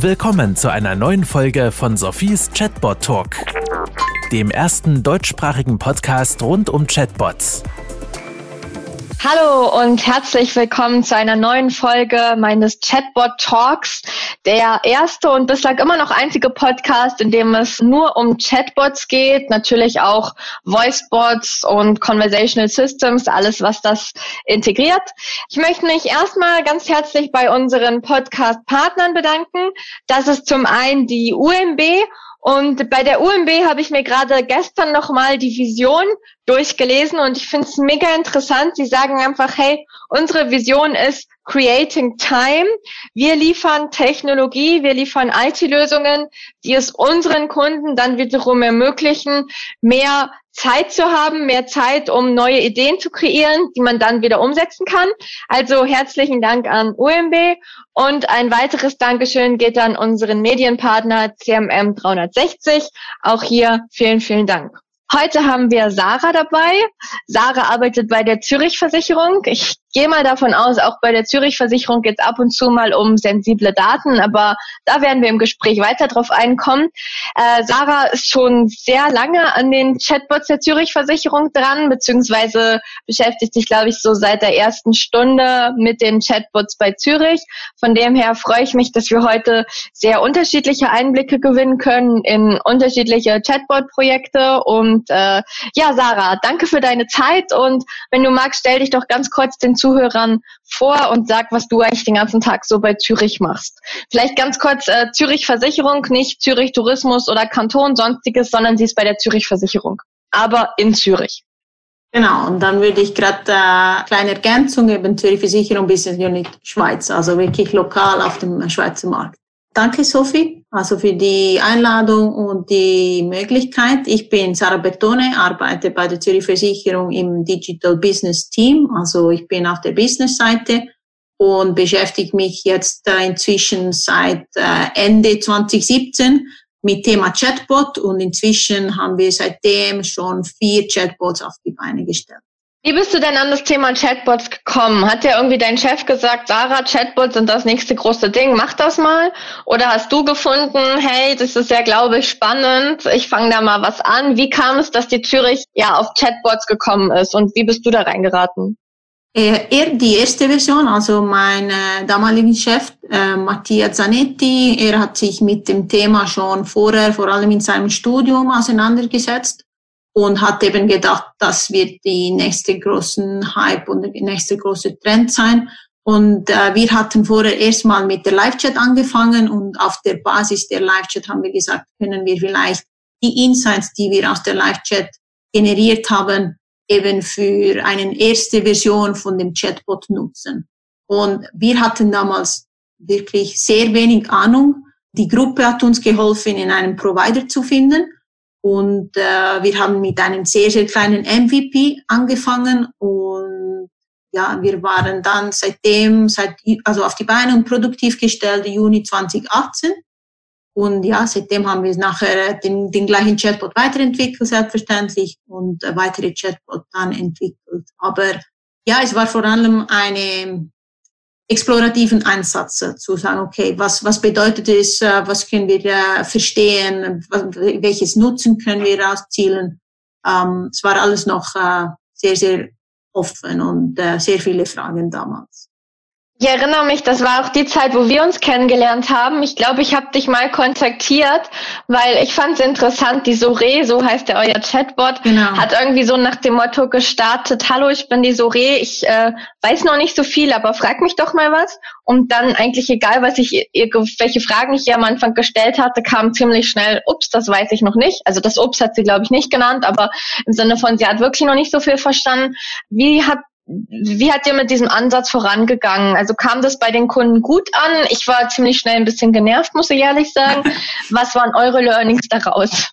Willkommen zu einer neuen Folge von Sophies Chatbot Talk, dem ersten deutschsprachigen Podcast rund um Chatbots. Hallo und herzlich willkommen zu einer neuen Folge meines Chatbot Talks, der erste und bislang immer noch einzige Podcast, in dem es nur um Chatbots geht, natürlich auch Voicebots und Conversational Systems, alles was das integriert. Ich möchte mich erstmal ganz herzlich bei unseren Podcast-Partnern bedanken. Das ist zum einen die UMB und bei der UMB habe ich mir gerade gestern nochmal die Vision durchgelesen und ich finde es mega interessant. Sie sagen einfach, hey, unsere Vision ist Creating Time. Wir liefern Technologie, wir liefern IT-Lösungen, die es unseren Kunden dann wiederum ermöglichen, mehr Zeit zu haben, mehr Zeit, um neue Ideen zu kreieren, die man dann wieder umsetzen kann. Also herzlichen Dank an UMB und ein weiteres Dankeschön geht an unseren Medienpartner CMM 360. Auch hier vielen, vielen Dank. Heute haben wir Sarah dabei. Sarah arbeitet bei der Zürich Versicherung. Ich gehe mal davon aus, auch bei der Zürich Versicherung geht es ab und zu mal um sensible Daten, aber da werden wir im Gespräch weiter drauf einkommen. Äh, Sarah ist schon sehr lange an den Chatbots der Zürich Versicherung dran, beziehungsweise beschäftigt sich, glaube ich, so seit der ersten Stunde mit den Chatbots bei Zürich. Von dem her freue ich mich, dass wir heute sehr unterschiedliche Einblicke gewinnen können in unterschiedliche Chatbot-Projekte. Und äh, ja, Sarah, danke für deine Zeit und wenn du magst, stell dich doch ganz kurz den Zuhörern vor und sag, was du eigentlich den ganzen Tag so bei Zürich machst. Vielleicht ganz kurz, äh, Zürich Versicherung, nicht Zürich Tourismus oder Kanton, sonstiges, sondern sie ist bei der Zürich Versicherung, aber in Zürich. Genau, und dann würde ich gerade äh, kleine Ergänzung eben Zürich Versicherung Business Unit Schweiz, also wirklich lokal auf dem Schweizer Markt. Danke, Sophie, also für die Einladung und die Möglichkeit. Ich bin Sarah Bertone, arbeite bei der Zürich Versicherung im Digital Business Team. Also ich bin auf der Business-Seite und beschäftige mich jetzt inzwischen seit äh, Ende 2017 mit Thema Chatbot und inzwischen haben wir seitdem schon vier Chatbots auf die Beine gestellt. Wie bist du denn an das Thema Chatbots gekommen? Hat dir irgendwie dein Chef gesagt, Sarah, Chatbots sind das nächste große Ding, mach das mal? Oder hast du gefunden, hey, das ist ja, glaube ich, spannend, ich fange da mal was an. Wie kam es, dass die Zürich ja auf Chatbots gekommen ist und wie bist du da reingeraten? Er, die erste Version, also mein äh, damaliger Chef, äh, Mattia Zanetti, er hat sich mit dem Thema schon vorher, vor allem in seinem Studium, auseinandergesetzt und hat eben gedacht, das wird die nächste großen Hype und der nächste große Trend sein. Und äh, wir hatten vorher erstmal mit der Live-Chat angefangen und auf der Basis der Live-Chat haben wir gesagt, können wir vielleicht die Insights, die wir aus der Live-Chat generiert haben, eben für eine erste Version von dem Chatbot nutzen. Und wir hatten damals wirklich sehr wenig Ahnung. Die Gruppe hat uns geholfen, in einen Provider zu finden. Und äh, wir haben mit einem sehr, sehr kleinen MVP angefangen und ja, wir waren dann seitdem, seit, also auf die Beine und produktiv gestellt, Juni 2018. Und ja, seitdem haben wir nachher den, den gleichen Chatbot weiterentwickelt, selbstverständlich, und weitere Chatbot dann entwickelt. Aber ja, es war vor allem eine explorativen Ansatz äh, zu sagen, okay, was, was bedeutet es, äh, was können wir äh, verstehen, welches Nutzen können wir rauszielen. Ähm, es war alles noch sehr, sehr offen und sehr viele Fragen damals. Ich erinnere mich, das war auch die Zeit, wo wir uns kennengelernt haben. Ich glaube, ich habe dich mal kontaktiert, weil ich fand es interessant, die Sore, so heißt der euer Chatbot, genau. hat irgendwie so nach dem Motto gestartet, hallo, ich bin die Sore, ich äh, weiß noch nicht so viel, aber frag mich doch mal was. Und dann eigentlich egal, was ich, welche Fragen ich ihr am Anfang gestellt hatte, kam ziemlich schnell, ups, das weiß ich noch nicht. Also das ups hat sie, glaube ich, nicht genannt, aber im Sinne von, sie hat wirklich noch nicht so viel verstanden. Wie hat wie hat ihr mit diesem Ansatz vorangegangen? Also kam das bei den Kunden gut an? Ich war ziemlich schnell ein bisschen genervt, muss ich ehrlich sagen. Was waren eure Learnings daraus?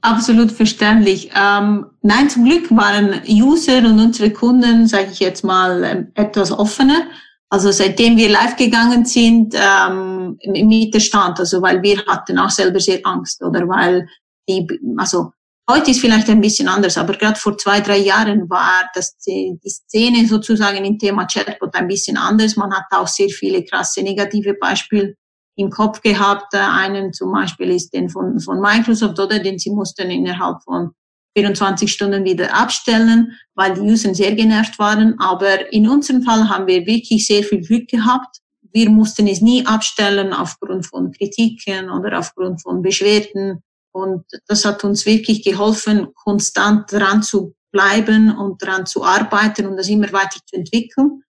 Absolut verständlich. Ähm, nein, zum Glück waren User und unsere Kunden, sage ich jetzt mal, ähm, etwas offener. Also seitdem wir live gegangen sind, ähm, mit der Stand, also weil wir hatten auch selber sehr Angst oder weil die, also Heute ist vielleicht ein bisschen anders, aber gerade vor zwei, drei Jahren war das die Szene sozusagen im Thema Chatbot ein bisschen anders. Man hat auch sehr viele krasse negative Beispiele im Kopf gehabt. Einen zum Beispiel ist den von, von Microsoft, oder den sie mussten innerhalb von 24 Stunden wieder abstellen, weil die User sehr genervt waren. Aber in unserem Fall haben wir wirklich sehr viel Glück gehabt. Wir mussten es nie abstellen aufgrund von Kritiken oder aufgrund von Beschwerden. Und das hat uns wirklich geholfen, konstant dran zu bleiben und dran zu arbeiten und das immer weiter zu entwickeln.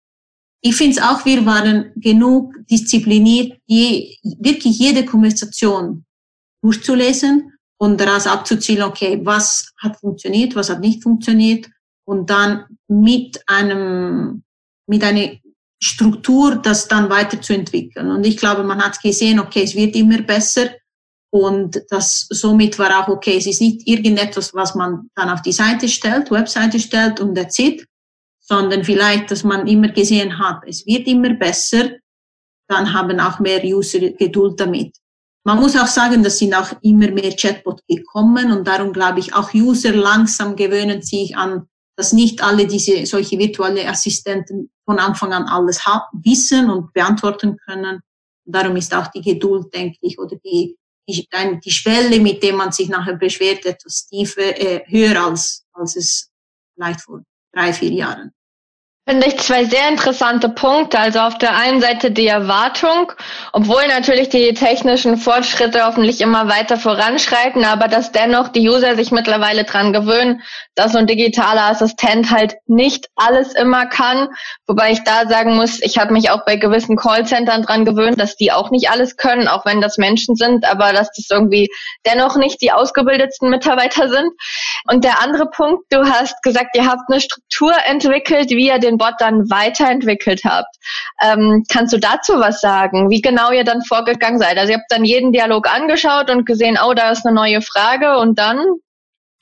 Ich finde es auch, wir waren genug diszipliniert, je, wirklich jede Konversation durchzulesen und daraus abzuzielen, okay, was hat funktioniert, was hat nicht funktioniert und dann mit einem, mit einer Struktur das dann weiterzuentwickeln. Und ich glaube, man hat gesehen, okay, es wird immer besser und das somit war auch okay. Es ist nicht irgendetwas, was man dann auf die Seite stellt, Webseite stellt und erzählt, sondern vielleicht, dass man immer gesehen hat, es wird immer besser, dann haben auch mehr User Geduld damit. Man muss auch sagen, dass sind auch immer mehr Chatbot gekommen und darum glaube ich, auch User langsam gewöhnen sich an, dass nicht alle diese solche virtuelle Assistenten von Anfang an alles wissen und beantworten können. darum ist auch die Geduld, denke ich, oder die, die, die Schwelle, mit der man sich nachher beschwert, etwas tiefer, äh, höher als, als es vielleicht vor drei, vier Jahren. Finde ich zwei sehr interessante Punkte. Also auf der einen Seite die Erwartung, obwohl natürlich die technischen Fortschritte hoffentlich immer weiter voranschreiten, aber dass dennoch die User sich mittlerweile dran gewöhnen, dass so ein digitaler Assistent halt nicht alles immer kann. Wobei ich da sagen muss, ich habe mich auch bei gewissen Callcentern dran gewöhnt, dass die auch nicht alles können, auch wenn das Menschen sind, aber dass das irgendwie dennoch nicht die ausgebildetsten Mitarbeiter sind. Und der andere Punkt, du hast gesagt, ihr habt eine Struktur entwickelt, wie ihr den den Bot dann weiterentwickelt habt. Ähm, kannst du dazu was sagen, wie genau ihr dann vorgegangen seid? Also ihr habt dann jeden Dialog angeschaut und gesehen, oh, da ist eine neue Frage und dann?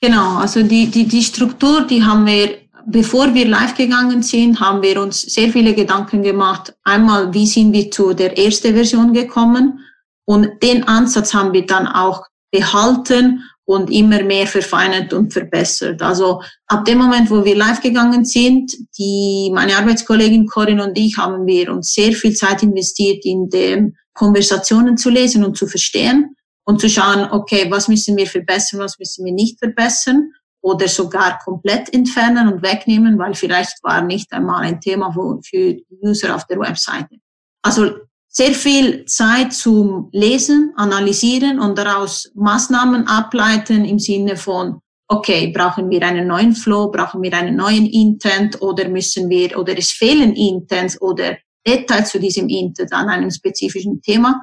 Genau, also die, die, die Struktur, die haben wir, bevor wir live gegangen sind, haben wir uns sehr viele Gedanken gemacht. Einmal, wie sind wir zu der ersten Version gekommen? Und den Ansatz haben wir dann auch behalten und immer mehr verfeinert und verbessert. Also ab dem Moment, wo wir live gegangen sind, die, meine Arbeitskollegin Corinne und ich haben wir uns sehr viel Zeit investiert, in den Konversationen zu lesen und zu verstehen und zu schauen, okay, was müssen wir verbessern, was müssen wir nicht verbessern oder sogar komplett entfernen und wegnehmen, weil vielleicht war nicht einmal ein Thema für User auf der Webseite. Also sehr viel Zeit zum Lesen, Analysieren und daraus Maßnahmen ableiten im Sinne von, okay, brauchen wir einen neuen Flow, brauchen wir einen neuen Intent oder müssen wir, oder es fehlen Intents oder Details zu diesem Intent an einem spezifischen Thema.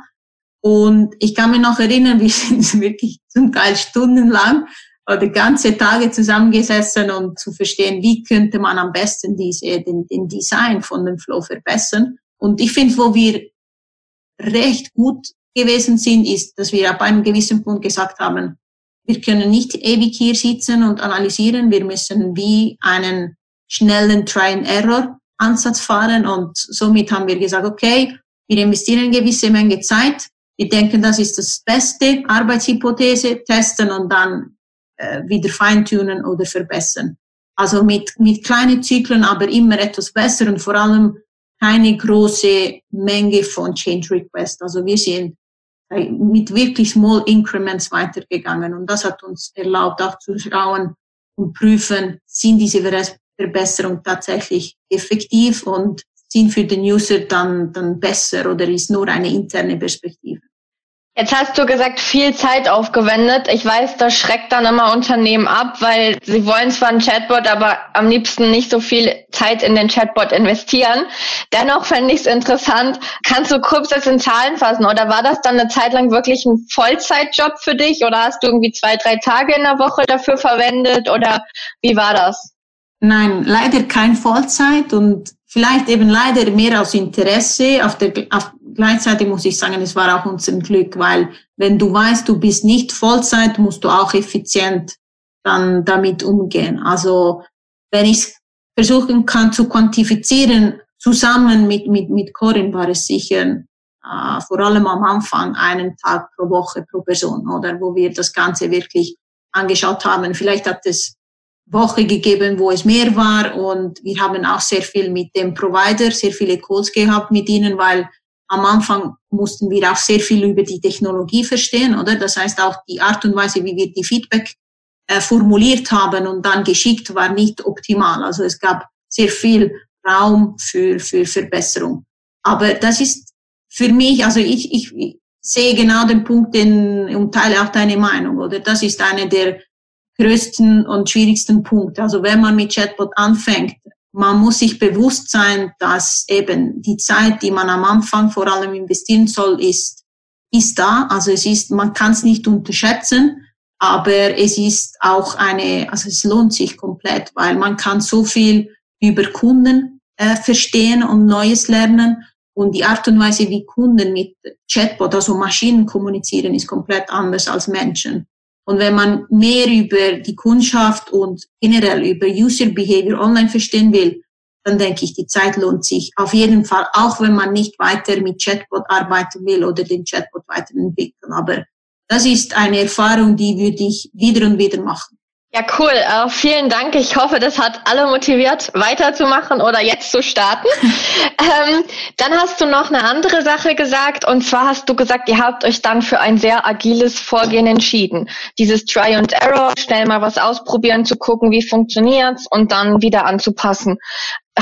Und ich kann mich noch erinnern, wir sind wirklich zum Teil stundenlang oder ganze Tage zusammengesessen, um zu verstehen, wie könnte man am besten diese, den, den Design von dem Flow verbessern. Und ich finde, wo wir recht gut gewesen sind, ist, dass wir ab einem gewissen Punkt gesagt haben, wir können nicht ewig hier sitzen und analysieren, wir müssen wie einen schnellen Try-and-Error-Ansatz fahren. Und somit haben wir gesagt, okay, wir investieren eine gewisse Menge Zeit, wir denken, das ist das beste Arbeitshypothese, testen und dann äh, wieder feintunen oder verbessern. Also mit, mit kleinen Zyklen, aber immer etwas besser und vor allem keine große Menge von Change Requests. Also wir sind äh, mit wirklich Small Increments weitergegangen und das hat uns erlaubt, auch zu schauen und prüfen, sind diese Verbesserungen tatsächlich effektiv und sind für den User dann, dann besser oder ist nur eine interne Perspektive. Jetzt hast du gesagt, viel Zeit aufgewendet. Ich weiß, das schreckt dann immer Unternehmen ab, weil sie wollen zwar einen Chatbot, aber am liebsten nicht so viel Zeit in den Chatbot investieren. Dennoch fände ich es interessant. Kannst du kurz das in Zahlen fassen? Oder war das dann eine Zeit lang wirklich ein Vollzeitjob für dich? Oder hast du irgendwie zwei, drei Tage in der Woche dafür verwendet? Oder wie war das? Nein, leider kein Vollzeit und vielleicht eben leider mehr aus Interesse. Auf der, auf, gleichzeitig muss ich sagen, es war auch unser Glück, weil wenn du weißt, du bist nicht Vollzeit, musst du auch effizient dann damit umgehen. Also wenn ich versuchen kann zu quantifizieren, zusammen mit, mit, mit Corinne war es sicher äh, vor allem am Anfang einen Tag pro Woche pro Person, oder wo wir das Ganze wirklich angeschaut haben. Vielleicht hat es Woche gegeben, wo es mehr war und wir haben auch sehr viel mit dem Provider, sehr viele Calls gehabt mit ihnen, weil am Anfang mussten wir auch sehr viel über die Technologie verstehen, oder? Das heißt auch die Art und Weise, wie wir die Feedback äh, formuliert haben und dann geschickt, war nicht optimal. Also es gab sehr viel Raum für, für Verbesserung. Aber das ist für mich, also ich, ich sehe genau den Punkt den, und teile auch deine Meinung, oder? Das ist einer der größten und schwierigsten Punkte. Also wenn man mit Chatbot anfängt, man muss sich bewusst sein, dass eben die Zeit, die man am Anfang vor allem investieren soll, ist, ist da. Also es ist, man kann es nicht unterschätzen, aber es ist auch eine, also es lohnt sich komplett, weil man kann so viel über Kunden äh, verstehen und Neues lernen. Und die Art und Weise, wie Kunden mit Chatbot, also Maschinen kommunizieren, ist komplett anders als Menschen. Und wenn man mehr über die Kundschaft und generell über User Behavior online verstehen will, dann denke ich, die Zeit lohnt sich auf jeden Fall, auch wenn man nicht weiter mit Chatbot arbeiten will oder den Chatbot weiterentwickeln. Aber das ist eine Erfahrung, die würde ich wieder und wieder machen. Ja, cool. Uh, vielen Dank. Ich hoffe, das hat alle motiviert, weiterzumachen oder jetzt zu starten. ähm, dann hast du noch eine andere Sache gesagt. Und zwar hast du gesagt, ihr habt euch dann für ein sehr agiles Vorgehen entschieden. Dieses Try and Error, schnell mal was ausprobieren, zu gucken, wie funktioniert's und dann wieder anzupassen.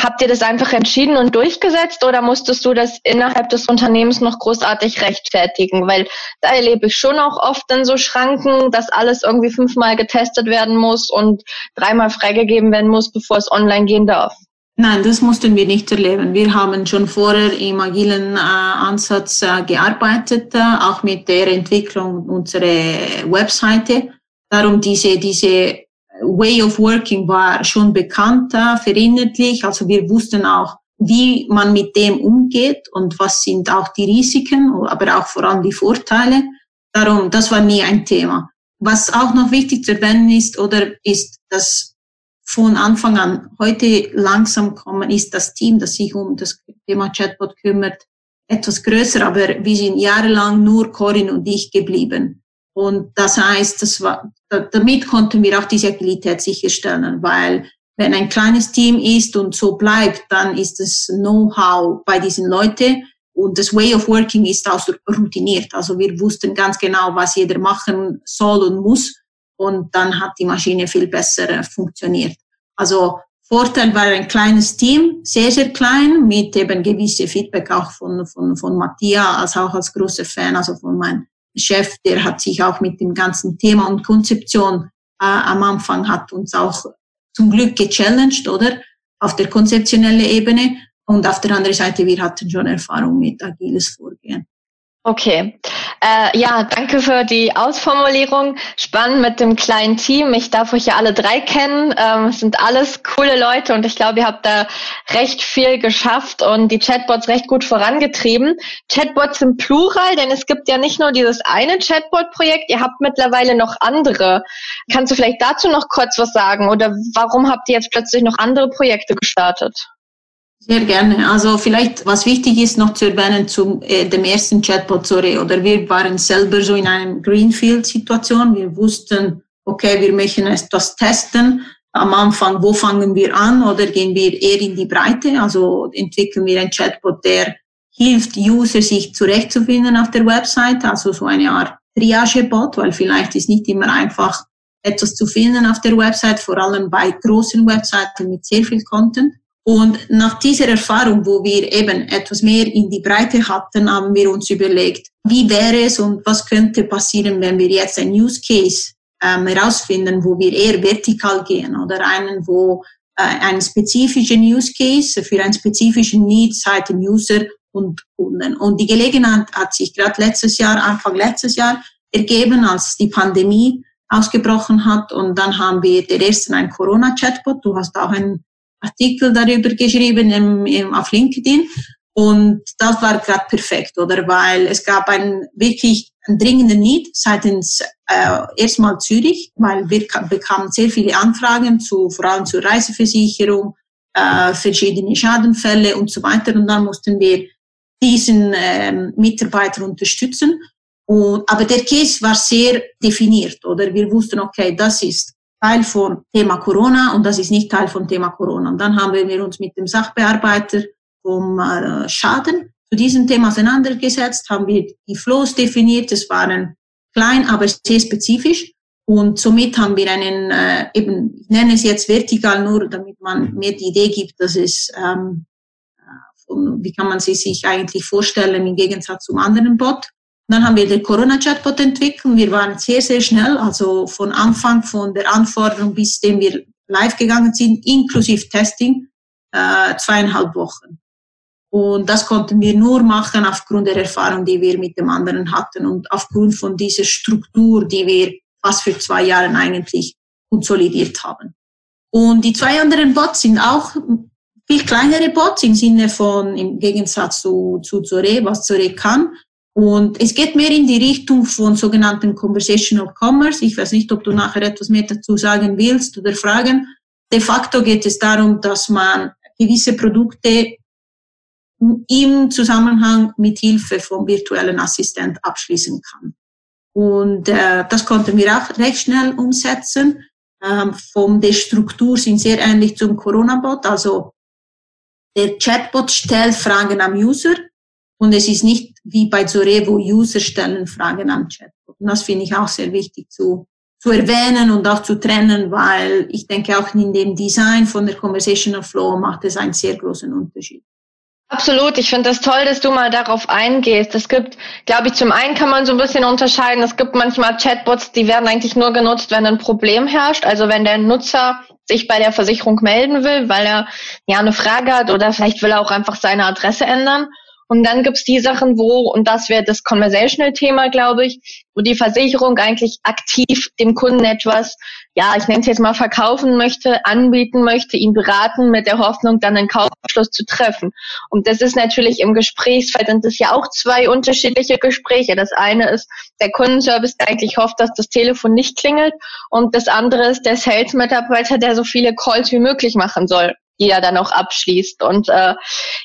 Habt ihr das einfach entschieden und durchgesetzt oder musstest du das innerhalb des Unternehmens noch großartig rechtfertigen? Weil da erlebe ich schon auch oft in so Schranken, dass alles irgendwie fünfmal getestet werden muss und dreimal freigegeben werden muss, bevor es online gehen darf. Nein, das mussten wir nicht erleben. Wir haben schon vorher im agilen äh, Ansatz äh, gearbeitet, äh, auch mit der Entwicklung unserer Webseite. Darum diese, diese Way of Working war schon bekannter, verinnerlich. Also wir wussten auch, wie man mit dem umgeht und was sind auch die Risiken, aber auch vor allem die Vorteile. Darum, das war nie ein Thema. Was auch noch wichtig zu erwähnen ist, oder ist, dass von Anfang an heute langsam kommen, ist das Team, das sich um das Thema Chatbot kümmert, etwas größer, aber wir sind jahrelang nur Corinne und ich geblieben. Und das heißt, das war, damit konnten wir auch diese Agilität sicherstellen, weil wenn ein kleines Team ist und so bleibt, dann ist das Know-how bei diesen Leuten und das Way of Working ist auch routiniert. Also wir wussten ganz genau, was jeder machen soll und muss und dann hat die Maschine viel besser funktioniert. Also Vorteil war ein kleines Team, sehr, sehr klein, mit eben gewisse Feedback auch von, von, von Matthias, als auch als großer Fan, also von meinem Chef, der hat sich auch mit dem ganzen Thema und Konzeption äh, am Anfang hat uns auch zum Glück gechallenged, oder? Auf der konzeptionellen Ebene. Und auf der anderen Seite, wir hatten schon Erfahrung mit agiles Vorgehen. Okay. Äh, ja, danke für die Ausformulierung. Spannend mit dem kleinen Team. Ich darf euch ja alle drei kennen. Ähm, es sind alles coole Leute und ich glaube, ihr habt da recht viel geschafft und die Chatbots recht gut vorangetrieben. Chatbots im Plural, denn es gibt ja nicht nur dieses eine Chatbot-Projekt, ihr habt mittlerweile noch andere. Kannst du vielleicht dazu noch kurz was sagen oder warum habt ihr jetzt plötzlich noch andere Projekte gestartet? Sehr gerne. Also vielleicht, was wichtig ist noch zu erwähnen zu äh, dem ersten Chatbot, sorry, oder wir waren selber so in einem Greenfield-Situation. Wir wussten, okay, wir möchten etwas testen. Am Anfang, wo fangen wir an oder gehen wir eher in die Breite? Also entwickeln wir ein Chatbot, der hilft User, sich zurechtzufinden auf der Website, also so eine Art Triage-Bot, weil vielleicht ist nicht immer einfach etwas zu finden auf der Website, vor allem bei großen Webseiten mit sehr viel Content. Und nach dieser Erfahrung, wo wir eben etwas mehr in die Breite hatten, haben wir uns überlegt, wie wäre es und was könnte passieren, wenn wir jetzt ein Use Case ähm, herausfinden, wo wir eher vertikal gehen oder einen, wo äh, einen spezifischen Use Case für einen spezifischen Need seitens User und Kunden. Und die Gelegenheit hat sich gerade letztes Jahr, Anfang letztes Jahr ergeben, als die Pandemie ausgebrochen hat. Und dann haben wir der ersten ein Corona-Chatbot. Du hast auch ein Artikel darüber geschrieben im, im, auf LinkedIn. Und das war gerade perfekt, oder? Weil es gab einen wirklich dringenden Need seitens äh, erstmal Zürich, weil wir bekamen sehr viele Anfragen zu, vor allem zur Reiseversicherung, äh, verschiedene Schadenfälle und so weiter. Und dann mussten wir diesen ähm, Mitarbeiter unterstützen. Und, aber der Case war sehr definiert, oder? Wir wussten, okay, das ist Teil von Thema Corona und das ist nicht Teil von Thema Corona. Und dann haben wir uns mit dem Sachbearbeiter vom äh, Schaden zu diesem Thema auseinandergesetzt, haben wir die Flows definiert. Es waren klein, aber sehr spezifisch. Und somit haben wir einen, äh, eben, ich nenne es jetzt vertikal nur, damit man mehr die Idee gibt, dass es, ähm, äh, wie kann man sie sich eigentlich vorstellen im Gegensatz zum anderen Bot. Dann haben wir den Corona-Chatbot entwickelt. Wir waren sehr, sehr schnell, also von Anfang, von der Anforderung bis dem wir live gegangen sind, inklusive Testing, äh, zweieinhalb Wochen. Und das konnten wir nur machen aufgrund der Erfahrung, die wir mit dem anderen hatten und aufgrund von dieser Struktur, die wir fast für zwei Jahre eigentlich konsolidiert haben. Und die zwei anderen Bots sind auch viel kleinere Bots im Sinne von, im Gegensatz zu, zu Zore, was Zore kann. Und es geht mehr in die Richtung von sogenannten Conversational Commerce. Ich weiß nicht, ob du nachher etwas mehr dazu sagen willst oder fragen. De facto geht es darum, dass man gewisse Produkte im Zusammenhang mit Hilfe vom virtuellen Assistent abschließen kann. Und äh, das konnten wir auch recht schnell umsetzen. Ähm, von der Struktur sind sehr ähnlich zum Corona-Bot. Also der Chatbot stellt Fragen am User und es ist nicht wie bei Zore, wo User stellen Fragen am Chatbot. Und das finde ich auch sehr wichtig zu, zu erwähnen und auch zu trennen, weil ich denke auch in dem Design von der Conversational Flow macht es einen sehr großen Unterschied. Absolut. Ich finde das toll, dass du mal darauf eingehst. Es gibt, glaube ich, zum einen kann man so ein bisschen unterscheiden. Es gibt manchmal Chatbots, die werden eigentlich nur genutzt, wenn ein Problem herrscht. Also wenn der Nutzer sich bei der Versicherung melden will, weil er ja eine Frage hat oder vielleicht will er auch einfach seine Adresse ändern. Und dann gibt's die Sachen, wo, und das wäre das Conversational-Thema, glaube ich, wo die Versicherung eigentlich aktiv dem Kunden etwas, ja, ich nenne es jetzt mal verkaufen möchte, anbieten möchte, ihn beraten mit der Hoffnung, dann einen Kaufabschluss zu treffen. Und das ist natürlich im Gesprächsfeld, sind das ja auch zwei unterschiedliche Gespräche. Das eine ist der Kundenservice, der eigentlich hofft, dass das Telefon nicht klingelt. Und das andere ist der Sales-Mitarbeiter, der so viele Calls wie möglich machen soll die er dann auch abschließt. Und äh,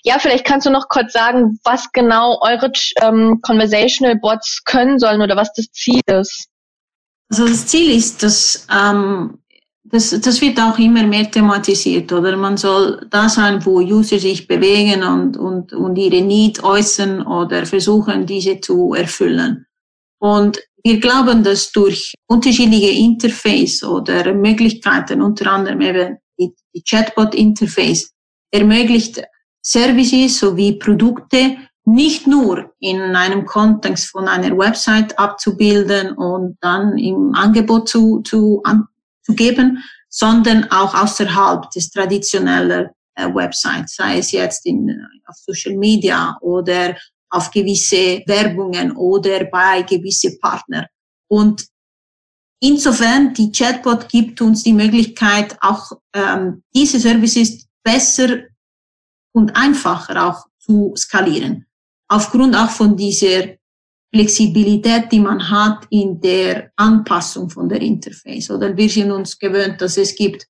ja, vielleicht kannst du noch kurz sagen, was genau eure ähm, Conversational Bots können sollen oder was das Ziel ist. Also das Ziel ist, dass ähm, das, das wird auch immer mehr thematisiert, oder? Man soll da sein, wo User sich bewegen und, und, und ihre Need äußern oder versuchen, diese zu erfüllen. Und wir glauben, dass durch unterschiedliche Interface oder Möglichkeiten, unter anderem eben die, die Chatbot-Interface ermöglicht Services sowie Produkte nicht nur in einem Kontext von einer Website abzubilden und dann im Angebot zu, zu, an, zu geben, sondern auch außerhalb des traditionellen äh, Websites, sei es jetzt in, äh, auf Social Media oder auf gewisse Werbungen oder bei gewisse Partner. Und Insofern, die Chatbot gibt uns die Möglichkeit, auch ähm, diese Services besser und einfacher auch zu skalieren. Aufgrund auch von dieser Flexibilität, die man hat in der Anpassung von der Interface. Oder wir sind uns gewöhnt, dass es gibt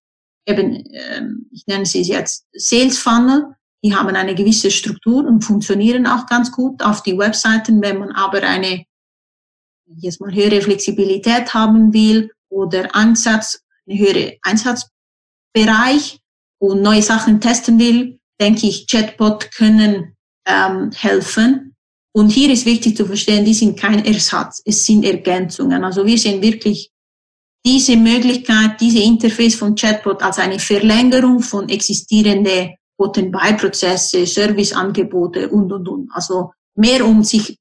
eben, ähm, ich nenne sie jetzt Sales Funnel, die haben eine gewisse Struktur und funktionieren auch ganz gut auf die Webseiten. Wenn man aber eine jetzt mal höhere Flexibilität haben will oder Einsatz, eine höhere Einsatzbereich und neue Sachen testen will, denke ich, Chatbot können ähm, helfen. Und hier ist wichtig zu verstehen, die sind kein Ersatz, es sind Ergänzungen. Also wir sehen wirklich diese Möglichkeit, diese Interface von Chatbot als eine Verlängerung von existierende Bot-and-Buy-Prozesse, Serviceangebote und, und, und. Also mehr um sich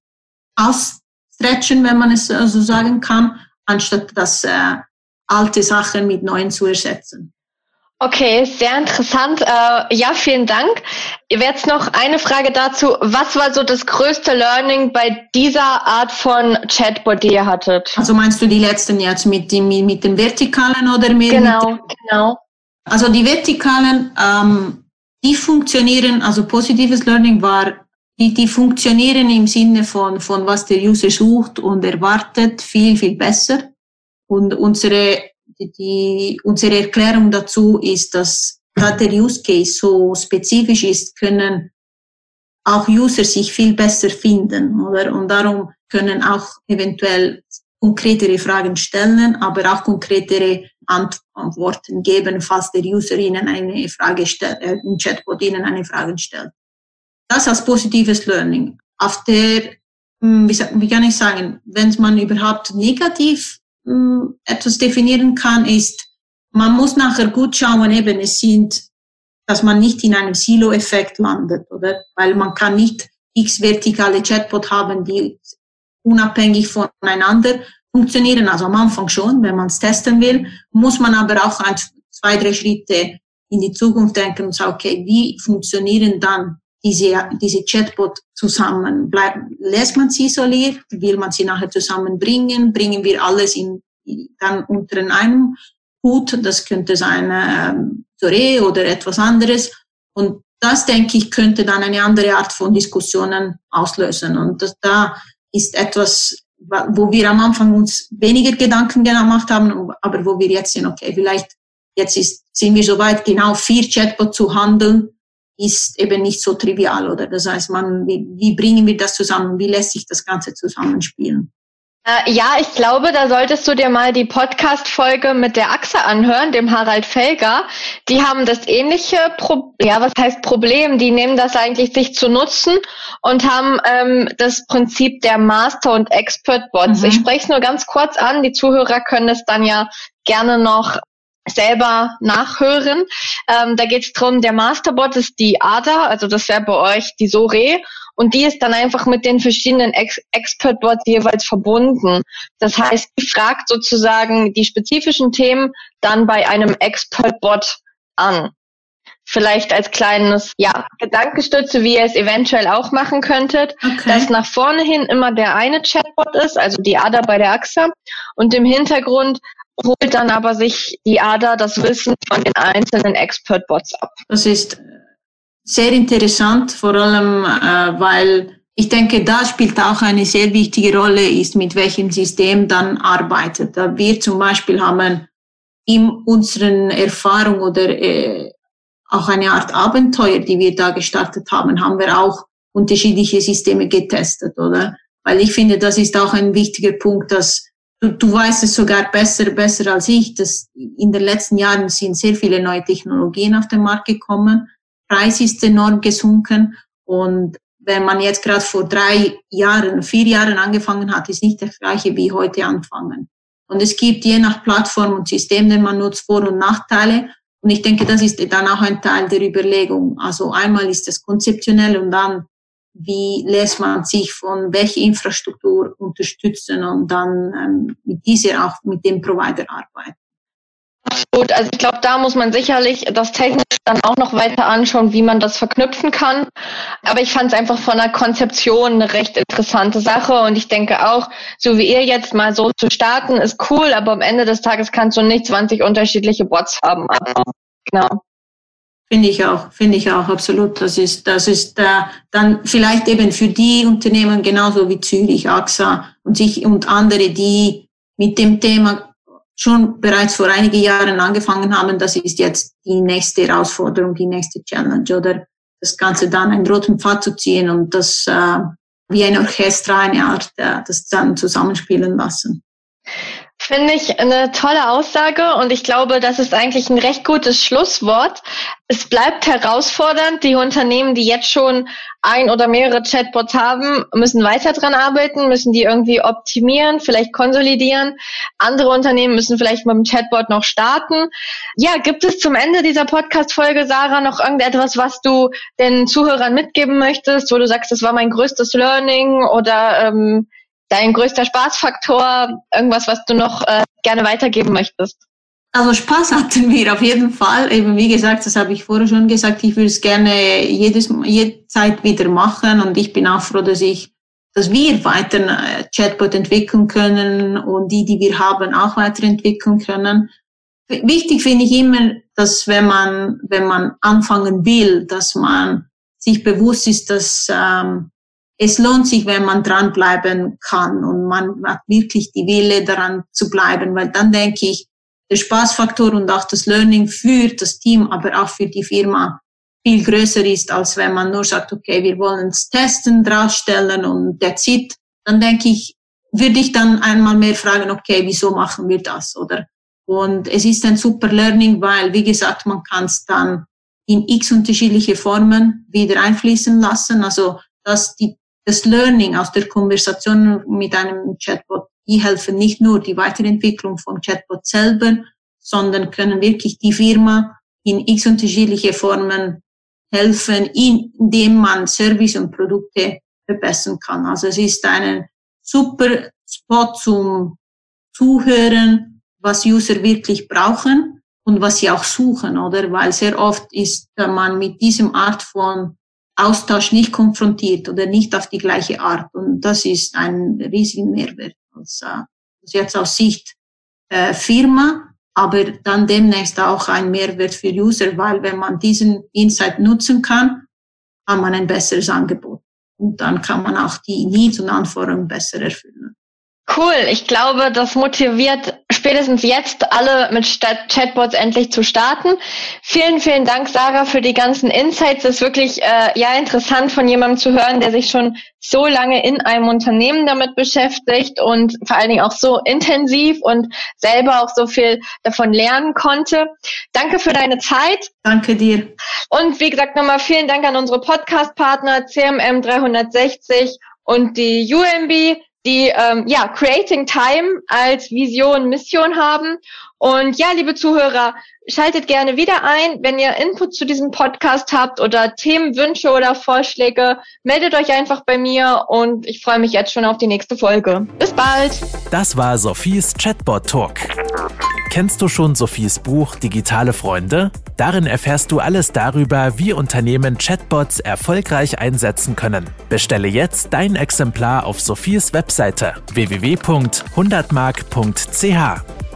aus stretchen, wenn man es so sagen kann, anstatt das äh, alte Sachen mit neuen zu ersetzen. Okay, sehr interessant. Äh, ja, vielen Dank. Jetzt noch eine Frage dazu. Was war so das größte Learning bei dieser Art von Chatbot, die ihr hattet? Also meinst du die letzten jetzt mit, dem, mit den Vertikalen oder mit? Genau, genau. Also die Vertikalen, ähm, die funktionieren, also positives Learning war die, die funktionieren im Sinne von, von was der User sucht und erwartet viel, viel besser. Und unsere, die, unsere Erklärung dazu ist, dass da der Use Case so spezifisch ist, können auch User sich viel besser finden, oder? Und darum können auch eventuell konkretere Fragen stellen, aber auch konkretere Antworten geben, falls der User Ihnen eine Frage stellt, äh, ein Chatbot Ihnen eine Frage stellt. Das als positives Learning. Auf der, hm, wie kann ich sagen, wenn man überhaupt negativ hm, etwas definieren kann, ist, man muss nachher gut schauen, eben es sind, dass man nicht in einem Silo-Effekt landet, oder? Weil man kann nicht x vertikale Chatbot haben, die unabhängig voneinander funktionieren. Also am Anfang schon, wenn man es testen will, muss man aber auch ein, zwei, drei Schritte in die Zukunft denken und sagen, okay, wie funktionieren dann diese, diese Chatbot zusammen? Bleibt, lässt man sie isoliert? Will man sie nachher zusammenbringen? Bringen wir alles in, dann unter einem Hut? Das könnte sein, ähm, Toré oder etwas anderes. Und das, denke ich, könnte dann eine andere Art von Diskussionen auslösen. Und das, da ist etwas, wo wir am Anfang uns weniger Gedanken gemacht haben, aber wo wir jetzt sehen, okay, vielleicht jetzt ist, sind wir soweit, genau vier Chatbots zu handeln, ist eben nicht so trivial, oder? Das heißt, man, wie, wie bringen wir das zusammen? Wie lässt sich das Ganze zusammenspielen? Äh, ja, ich glaube, da solltest du dir mal die Podcast-Folge mit der Achse anhören, dem Harald Felger. Die haben das ähnliche, Pro ja, was heißt Problem? Die nehmen das eigentlich sich zu nutzen und haben ähm, das Prinzip der Master- und Expert-Bots. Mhm. Ich spreche es nur ganz kurz an. Die Zuhörer können es dann ja gerne noch selber nachhören. Ähm, da geht es darum, der Masterbot ist die ADA, also das wäre bei euch die SORE und die ist dann einfach mit den verschiedenen Ex Expert-Bots jeweils verbunden. Das heißt, die fragt sozusagen die spezifischen Themen dann bei einem Expert-Bot an. Vielleicht als kleines, ja, Gedankenstütze, wie ihr es eventuell auch machen könntet, okay. dass nach vorne hin immer der eine Chatbot ist, also die ADA bei der AXA und im Hintergrund holt dann aber sich die ADA das Wissen von den einzelnen Expert-Bots ab. Das ist sehr interessant, vor allem äh, weil ich denke, da spielt auch eine sehr wichtige Rolle, ist mit welchem System dann arbeitet. Wir zum Beispiel haben in unseren Erfahrungen oder äh, auch eine Art Abenteuer, die wir da gestartet haben, haben wir auch unterschiedliche Systeme getestet, oder? Weil ich finde, das ist auch ein wichtiger Punkt, dass du, weißt es sogar besser, besser als ich, dass in den letzten Jahren sind sehr viele neue Technologien auf den Markt gekommen Preis ist enorm gesunken und wenn man jetzt gerade vor drei Jahren, vier Jahren angefangen hat, ist nicht das gleiche wie heute anfangen. Und es gibt je nach Plattform und System, den man nutzt, Vor- und Nachteile. Und ich denke, das ist dann auch ein Teil der Überlegung. Also einmal ist das konzeptionell und dann, wie lässt man sich von welcher Infrastruktur unterstützen und dann ähm, mit dieser auch mit dem Provider arbeiten. Absolut. Also ich glaube, da muss man sicherlich das technisch dann auch noch weiter anschauen, wie man das verknüpfen kann. Aber ich fand es einfach von der Konzeption eine recht interessante Sache und ich denke auch, so wie ihr jetzt mal so zu starten, ist cool, aber am Ende des Tages kannst du nicht 20 unterschiedliche Bots haben. Aber, genau. Finde ich auch, finde ich auch absolut. Das ist, das ist äh, dann vielleicht eben für die Unternehmen genauso wie Zürich, AXA und sich und andere, die mit dem Thema schon bereits vor einigen Jahren angefangen haben, das ist jetzt die nächste Herausforderung, die nächste Challenge oder das Ganze dann einen roten Pfad zu ziehen und das äh, wie ein Orchester, eine Art, äh, das dann zusammenspielen lassen. Finde ich eine tolle Aussage und ich glaube, das ist eigentlich ein recht gutes Schlusswort. Es bleibt herausfordernd. Die Unternehmen, die jetzt schon ein oder mehrere Chatbots haben, müssen weiter dran arbeiten, müssen die irgendwie optimieren, vielleicht konsolidieren. Andere Unternehmen müssen vielleicht mit dem Chatbot noch starten. Ja, gibt es zum Ende dieser Podcast-Folge, Sarah, noch irgendetwas, was du den Zuhörern mitgeben möchtest, wo du sagst, das war mein größtes Learning oder ähm, dein größter Spaßfaktor, irgendwas, was du noch äh, gerne weitergeben möchtest? Also Spaß hatten wir auf jeden Fall. Eben wie gesagt, das habe ich vorher schon gesagt, ich würde es gerne jedes, jede Zeit wieder machen und ich bin auch froh, dass ich, dass wir weiter äh, Chatbot entwickeln können und die, die wir haben, auch weiterentwickeln können. Wichtig finde ich immer, dass wenn man, wenn man anfangen will, dass man sich bewusst ist, dass ähm, es lohnt sich, wenn man dranbleiben kann und man hat wirklich die Wille daran zu bleiben, weil dann denke ich, der Spaßfaktor und auch das Learning für das Team, aber auch für die Firma viel größer ist, als wenn man nur sagt, okay, wir wollen es testen, draufstellen und that's it. Dann denke ich, würde ich dann einmal mehr fragen, okay, wieso machen wir das, oder? Und es ist ein super Learning, weil, wie gesagt, man kann es dann in x unterschiedliche Formen wieder einfließen lassen. Also dass die, das Learning aus der Konversation mit einem Chatbot, die helfen nicht nur die Weiterentwicklung vom Chatbot selber, sondern können wirklich die Firma in x unterschiedliche Formen helfen, indem man Service und Produkte verbessern kann. Also es ist ein super Spot zum Zuhören, was User wirklich brauchen und was sie auch suchen, oder? Weil sehr oft ist man mit diesem Art von Austausch nicht konfrontiert oder nicht auf die gleiche Art. Und das ist ein riesiger Mehrwert. Also, jetzt aus Sicht äh, Firma, aber dann demnächst auch ein Mehrwert für User, weil wenn man diesen Insight nutzen kann, hat man ein besseres Angebot. Und dann kann man auch die Needs und Anforderungen besser erfüllen. Cool. Ich glaube, das motiviert spätestens jetzt alle mit Chatbots endlich zu starten. Vielen, vielen Dank, Sarah, für die ganzen Insights. Es ist wirklich äh, ja interessant von jemandem zu hören, der sich schon so lange in einem Unternehmen damit beschäftigt und vor allen Dingen auch so intensiv und selber auch so viel davon lernen konnte. Danke für deine Zeit. Danke dir. Und wie gesagt, nochmal vielen Dank an unsere Podcast-Partner CMM 360 und die UMB die ähm, ja Creating Time als Vision, Mission haben. Und ja, liebe Zuhörer, schaltet gerne wieder ein, wenn ihr Input zu diesem Podcast habt oder Themenwünsche oder Vorschläge, meldet euch einfach bei mir und ich freue mich jetzt schon auf die nächste Folge. Bis bald. Das war Sophies Chatbot Talk. Kennst du schon Sophies Buch Digitale Freunde? Darin erfährst du alles darüber, wie Unternehmen Chatbots erfolgreich einsetzen können. Bestelle jetzt dein Exemplar auf Sophies Webseite www.100mark.ch.